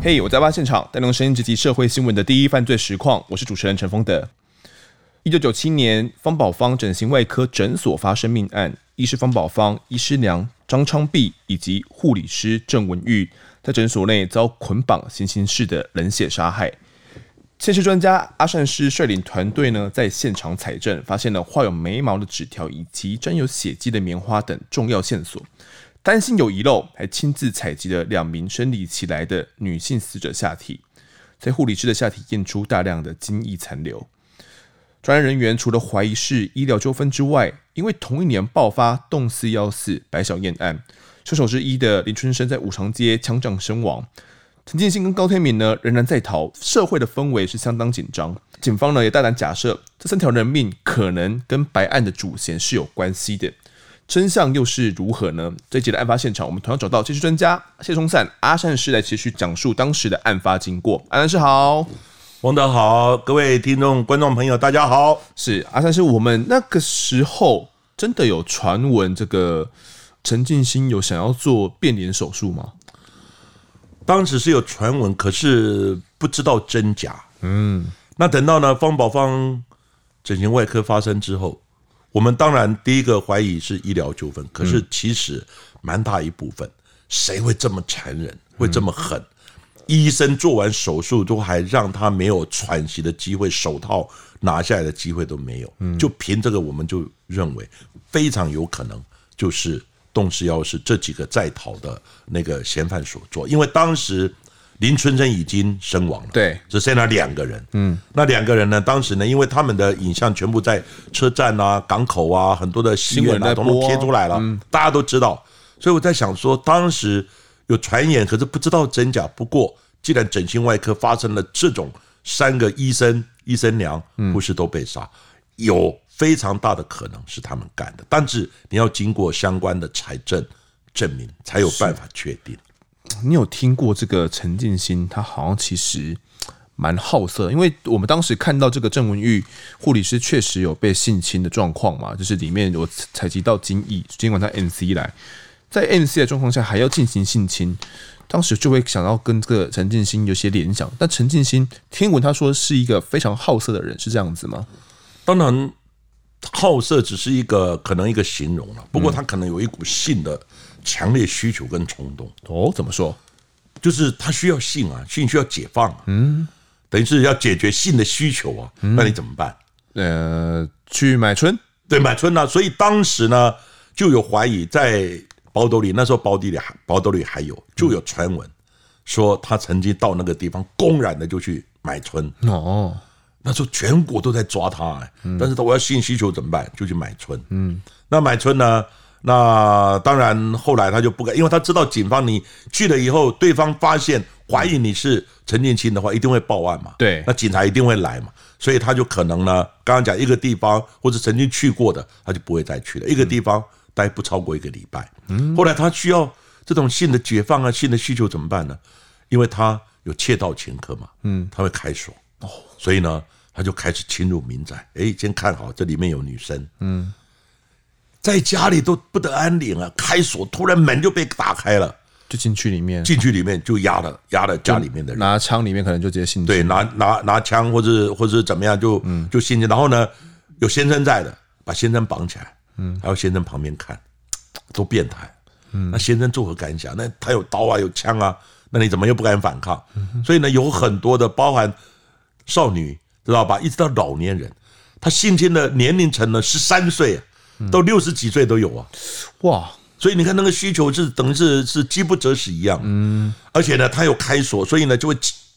嘿，我在挖现场，带动声音直击社会新闻的第一犯罪实况。我是主持人陈丰德。一九九七年，方宝芳整形外科诊所发生命案，医师方宝芳、医师娘张昌碧以及护理师郑文玉在诊所内遭捆绑，行刑式的冷血杀害。鉴识专家阿善师率领团队呢，在现场采证，发现了画有眉毛的纸条以及沾有血迹的棉花等重要线索。担心有遗漏，还亲自采集了两名生理期来的女性死者下体，在护理师的下体验出大量的精液残留。专案人员除了怀疑是医疗纠纷之外，因为同一年爆发洞四幺四白小燕案，凶手之一的林春生在五常街枪战身亡，陈建新跟高天明呢仍然在逃，社会的氛围是相当紧张。警方呢也大胆假设，这三条人命可能跟白案的主嫌是有关系的。真相又是如何呢？这一集的案发现场，我们同样找到技术专家谢松散阿善师来继续讲述当时的案发经过。阿善师好，王德好，各位听众观众朋友大家好。是阿善师，我们那个时候真的有传闻，这个陈进兴有想要做变脸手术吗？当时是有传闻，可是不知道真假。嗯，那等到呢方宝芳整形外科发生之后。我们当然第一个怀疑是医疗纠纷，可是其实蛮大一部分，谁会这么残忍，会这么狠？医生做完手术都还让他没有喘息的机会，手套拿下来的机会都没有。就凭这个，我们就认为非常有可能就是洞四幺四这几个在逃的那个嫌犯所做，因为当时。林春生已经身亡了，对，只剩下两个人。嗯，那两个人呢？当时呢，因为他们的影像全部在车站啊、港口啊、很多的新闻啊，都贴出来了，大家都知道。所以我在想说，当时有传言，可是不知道真假。不过，既然整形外科发生了这种三个医生、医生娘、护士都被杀，有非常大的可能是他们干的。但是你要经过相关的财政证明，才有办法确定。你有听过这个陈进兴？他好像其实蛮好色，因为我们当时看到这个郑文玉护理师确实有被性侵的状况嘛，就是里面有采集到精液，尽管他 NC 来，在 NC 的状况下还要进行性侵，当时就会想到跟这个陈进兴有些联想。但陈进兴听闻他说是一个非常好色的人，是这样子吗？当然，好色只是一个可能一个形容了，不过他可能有一股性的。强烈需求跟冲动哦，怎么说？就是他需要性啊，性需要解放，嗯，等于是要解决性的需求啊，那你怎么办？呃，去买春，对，买春啊。所以当时呢，就有怀疑在包兜里，那时候包地里还包兜里还有，就有传闻说他曾经到那个地方公然的就去买春哦。那时候全国都在抓他，哎，但是他我要性需求怎么办？就去买春，嗯，那买春呢？那当然，后来他就不敢，因为他知道警方你去了以后，对方发现怀疑你是陈建清的话，一定会报案嘛。对，那警察一定会来嘛，所以他就可能呢，刚刚讲一个地方或者曾经去过的，他就不会再去了。一个地方待不超过一个礼拜。嗯，后来他需要这种性的解放啊，性的需求怎么办呢？因为他有窃盗前科嘛。嗯，他会开锁哦，所以呢，他就开始侵入民宅。哎，先看好这里面有女生。嗯。在家里都不得安宁啊！开锁，突然门就被打开了，就进去里面，进去里面就压了压了家里面的人，拿枪里面可能就直接性侵，对，拿拿拿枪或者或者怎么样就就性侵，然后呢有先生在的，把先生绑起来，嗯，还有先生旁边看，都变态，嗯，那先生作何感想？那他有刀啊有枪啊，那你怎么又不敢反抗？所以呢有很多的包含少女知道吧，一直到老年人，他性侵的年龄层呢十三岁。都六十几岁都有啊，哇！所以你看那个需求是等于是是饥不择食一样，嗯。而且呢，他有开锁，所以呢就会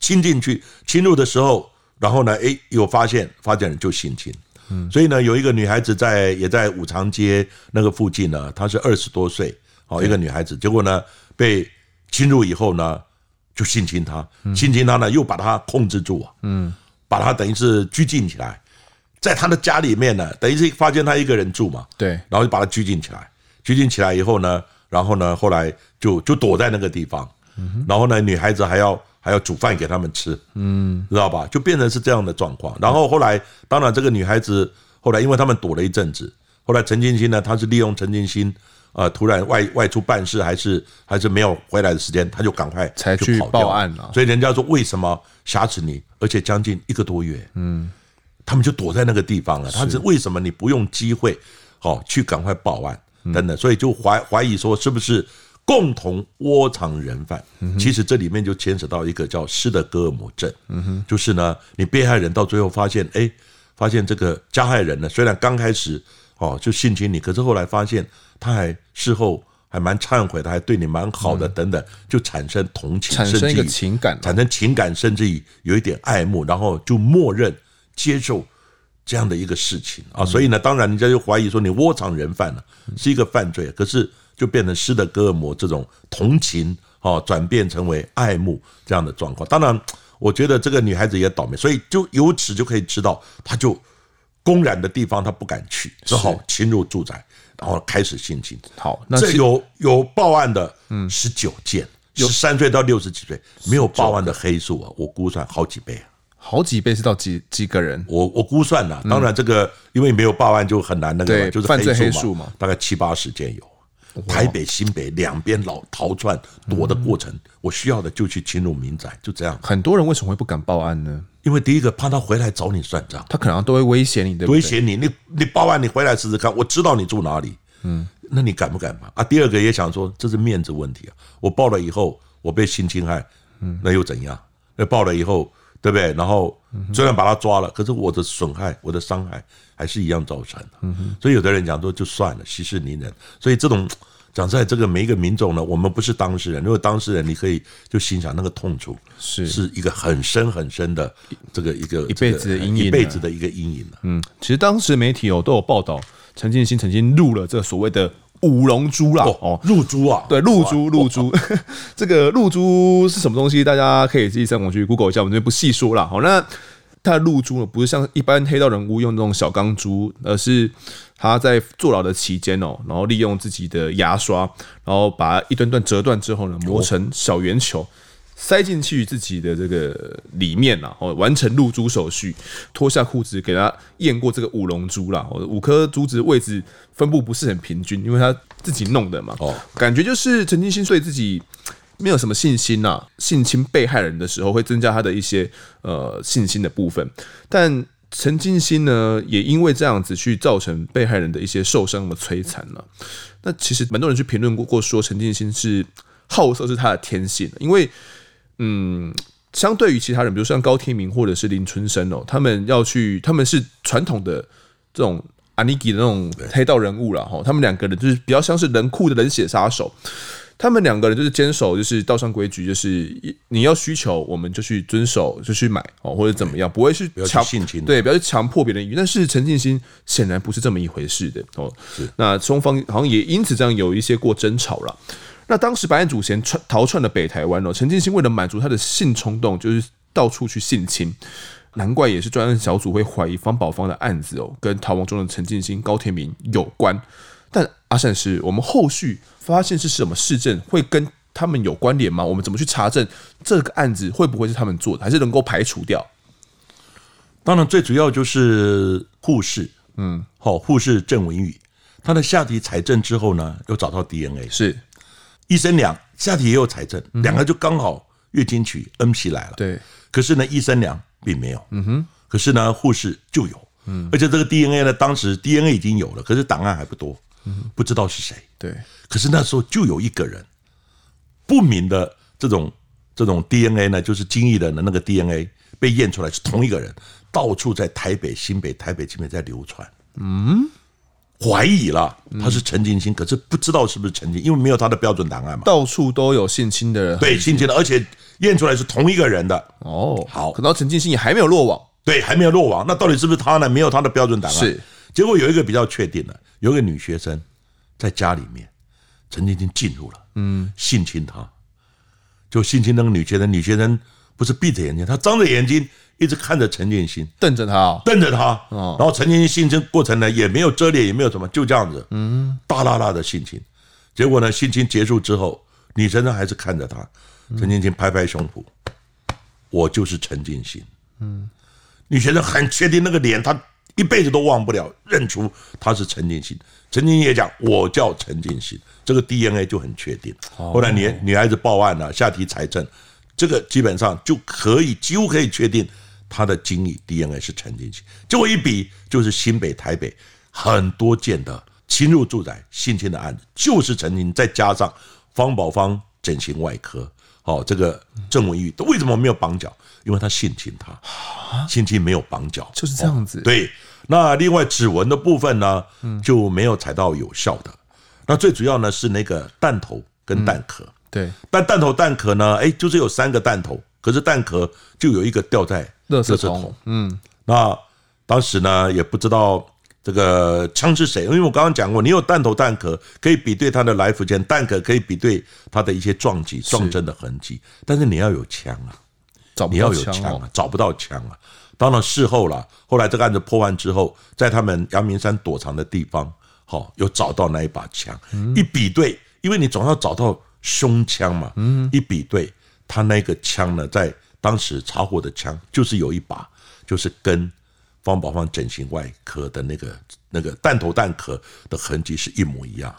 侵进去，侵入的时候，然后呢，哎，有发现，发现人就性侵。嗯。所以呢，有一个女孩子在也在五常街那个附近呢，她是二十多岁，哦，一个女孩子，结果呢被侵入以后呢，就性侵她，性侵她呢又把她控制住啊，嗯，把她等于是拘禁起来。在她的家里面呢，等于是发现她一个人住嘛，对，然后就把她拘禁起来，拘禁起来以后呢，然后呢，后来就就躲在那个地方，然后呢，女孩子还要还要煮饭给他们吃，嗯，知道吧？就变成是这样的状况。然后后来，当然这个女孩子后来，因为他们躲了一阵子，后来陈金星呢，他是利用陈进兴呃突然外外出办事，还是还是没有回来的时间，他就赶快才去报案了。所以人家说为什么挟持你，而且将近一个多月，嗯，他们就躲在那个地方了。他是为什么你不用机会，好去赶快报案等等，所以就怀怀疑说是不是？共同窝藏人犯，其实这里面就牵扯到一个叫斯德哥尔摩症，就是呢，你被害人到最后发现，哎，发现这个加害人呢，虽然刚开始哦就性侵你，可是后来发现他还事后还蛮忏悔的，还对你蛮好的，等等，就产生同情，产生一个情感，产生情感，甚至于有一点爱慕，然后就默认接受这样的一个事情。啊，所以呢，当然人家就怀疑说你窝藏人犯了，是一个犯罪，可是。就变成斯德哥尔摩这种同情，哦，转变成为爱慕这样的状况。当然，我觉得这个女孩子也倒霉，所以就由此就可以知道，她就公然的地方她不敢去，只好侵入住宅，然后开始性侵。好，那这有有报案的，嗯，十九件，十三岁到六十几岁没有报案的黑数啊，我估算好几倍啊，好几倍是到几几个人？我我估算了，当然这个因为没有报案就很难那个，就是犯罪黑数嘛，大概七八十件有。台北、新北两边老逃窜躲的过程，我需要的就去侵入民宅，就这样。很多人为什么会不敢报案呢？因为第一个怕他回来找你算账，他可能都会威胁你，对不对？威胁你，你你报案，你回来试试看，我知道你住哪里。嗯，那你敢不敢嘛？啊，第二个也想说，这是面子问题啊。我报了以后，我被性侵害，嗯，那又怎样？那报了以后。对不对？然后虽然把他抓了，可是我的损害、我的伤害还是一样造成的。所以有的人讲说就算了，息事宁人。所以这种讲在这个每一个民众呢，我们不是当事人。如果当事人，你可以就心想那个痛楚是是一个很深很深的这个一个一辈子的阴影，一辈子的一个阴影。嗯，其实当时媒体哦都有报道，陈建新曾经录了这个所谓的。五龙珠啦，哦，露珠啊，对，露珠，露珠，这个露珠是什么东西？大家可以自己上网去 Google 一下，我们这边不细说了。好，那它的露珠呢，不是像一般黑道人物用那种小钢珠，而是他在坐牢的期间哦，然后利用自己的牙刷，然后把一段段折断之后呢，磨成小圆球。塞进去自己的这个里面啦，哦，完成入珠手续，脱下裤子给他验过这个五龙珠啦，五颗珠子位置分布不是很平均，因为他自己弄的嘛，哦，感觉就是陈进兴对自己没有什么信心呐，性侵被害人的时候会增加他的一些呃信心的部分，但陈进兴呢，也因为这样子去造成被害人的一些受伤和摧残了。那其实蛮多人去评论过过说陈进兴是好色是他的天性，因为。嗯，相对于其他人，比如像高天明或者是林春生哦，他们要去，他们是传统的这种阿尼基的那种黑道人物了哈。他们两个人就是比较像是冷酷的冷血杀手。他们两个人就是坚守就是道上规矩，就是你要需求我们就去遵守，就去买哦，或者怎么样，不会去强对，不要去强迫别人。但是陈进兴显然不是这么一回事的哦。那双方好像也因此这样有一些过争吵了。那当时白案祖贤窜逃窜了北台湾哦，陈进兴为了满足他的性冲动，就是到处去性侵，难怪也是专案小组会怀疑方宝芳的案子哦，跟逃亡中的陈进兴、高天明有关。但阿善师，我们后续发现是什么事证会跟他们有关联吗？我们怎么去查证这个案子会不会是他们做的，还是能够排除掉？当然，最主要就是护士，嗯，好，护士郑文宇，他的下体采证之后呢，又找到 DNA，是。医生娘下体也有采证，两个就刚好月经期 N P 来了。对，可是呢，医生娘并没有。嗯哼，可是呢，护士就有。嗯，而且这个 DNA 呢，当时 DNA 已经有了，可是档案还不多，不知道是谁。对，可是那时候就有一个人不明的这种这种 DNA 呢，就是精液的那个 DNA 被验出来是同一个人，到处在台北、新北、台北、新北在流传。嗯。怀疑了他是陈进兴，可是不知道是不是陈进，因为没有他的标准档案嘛。到处都有性侵的人，对性侵的，而且验出来是同一个人的。哦，好，可能陈进兴也还没有落网，对，还没有落网。那到底是不是他呢？没有他的标准档案。是，结果有一个比较确定的，有一个女学生在家里面，陈进兴进入了，嗯，性侵她，就性侵那个女学生，女学生不是闭着眼睛，他张着眼睛。一直看着陈建新，瞪着他、哦，瞪着他，然后陈建新性侵过程呢，也没有遮脸，也没有什么，就这样子，嗯，大辣辣的性侵。结果呢，性侵结束之后，女生呢还是看着他，陈建新拍拍胸脯，我就是陈建新，嗯，女学生很确定那个脸，她一辈子都忘不了，认出他是陈建新。陈建新也讲，我叫陈建新，这个 DNA 就很确定。后来女女孩子报案了，下体采证，这个基本上就可以几乎可以确定他的精液 DNA 是陈进兴。结果一比，就是新北、台北很多件的侵入住宅性侵的案子，就是陈进，再加上方宝芳整形外科，哦，这个郑文玉，为什么没有绑脚？因为他性侵他，性侵没有绑脚，就是这样子。对，那另外指纹的部分呢，就没有采到有效的。那最主要呢是那个弹头跟弹壳。对，但弹头弹壳呢，哎，就是有三个弹头，可是弹壳就有一个掉在垃圾桶。嗯，那当时呢也不知道这个枪是谁，因为我刚刚讲过，你有弹头弹壳可以比对它的来福线，弹壳可以比对它的一些撞击撞针的痕迹，但是你要有枪啊。你要有枪啊，找不到枪啊。当然事后了，后来这个案子破案之后，在他们阳明山躲藏的地方，好，有找到那一把枪。一比对，因为你总要找到凶枪嘛。一比对，他那个枪呢，在当时查获的枪就是有一把，就是跟方宝芳整形外科的那个那个弹头弹壳的痕迹是一模一样。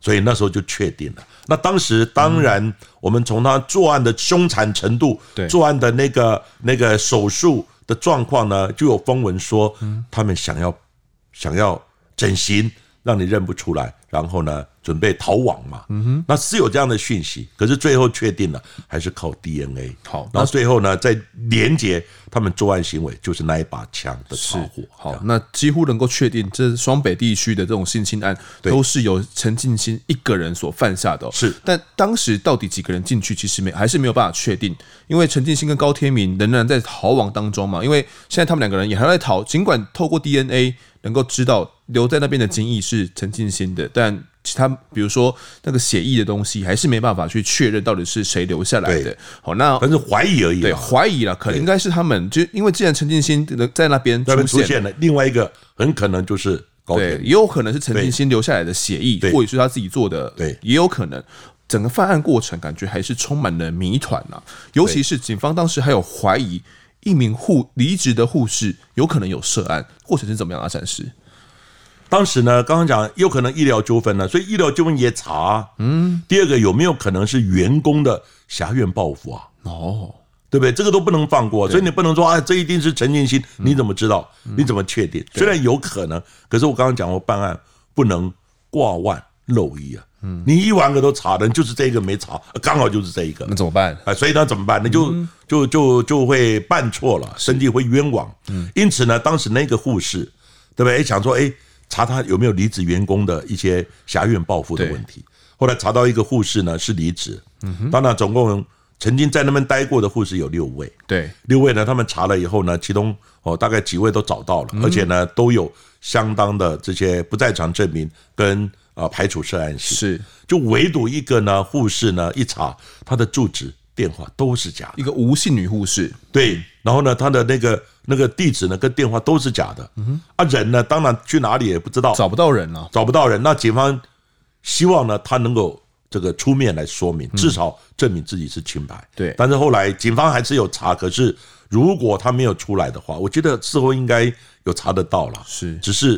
所以那时候就确定了。那当时当然，我们从他作案的凶残程度，作案的那个那个手术的状况呢，就有风闻说，他们想要想要整形，让你认不出来，然后呢，准备逃亡嘛。嗯哼，那是有这样的讯息，可是最后确定了，还是靠 DNA。好，那最后呢，再连接他们作案行为，就是那一把枪的查获。好，那几乎能够确定，这双北地区的这种性侵案，都是由陈进兴一个人所犯下的。是，但当时到底几个人进去，其实没还是没有办法确定，因为陈进兴跟高天明仍然在逃亡当中嘛。因为现在他们两个人也还在逃，尽管透过 DNA 能够知道留在那边的精液是陈进兴的，但其他比如说那个血液的东西，还是没办法去确认到底是谁留下来的。好，那但是怀疑而已。对，怀疑了，可能应该是他们。就因为既然陈进兴在那边出现了，另外一个很可能就是对，也有可能是陈进兴留下来的血液，或者是他自己做的。对，也有可能。整个犯案过程感觉还是充满了谜团呐，尤其是警方当时还有怀疑一名护离职的护士有可能有涉案，过程是怎么样啊？暂时。当时呢，刚刚讲有可能医疗纠纷呢，所以医疗纠纷也查。嗯，第二个有没有可能是员工的狭怨报复啊？哦，对不对？这个都不能放过，所以你不能说啊，这一定是陈建新，你怎么知道？你怎么确定？虽然有可能，可是我刚刚讲过，办案不能挂腕漏一啊。嗯，你一万个都查的，就是这个没查，刚好就是这一个，那怎么办？啊，所以那怎么办？那就就就就会办错了，身体会冤枉。嗯，因此呢，当时那个护士，对不对？想说，哎。查他有没有离职员工的一些狭怨报复的问题。后来查到一个护士呢是离职，当然总共曾经在那边待过的护士有六位。对，六位呢，他们查了以后呢，其中哦大概几位都找到了，而且呢都有相当的这些不在场证明跟啊排除涉案性。是，就唯独一个呢护士呢一查他的住址电话都是假的，一个吴姓女护士。对，然后呢她的那个。那个地址呢，跟电话都是假的。嗯哼，啊，人呢，当然去哪里也不知道，找不到人了，找不到人。那警方希望呢，他能够这个出面来说明，至少证明自己是清白。对，但是后来警方还是有查，可是如果他没有出来的话，我觉得事后应该有查得到了。是，只是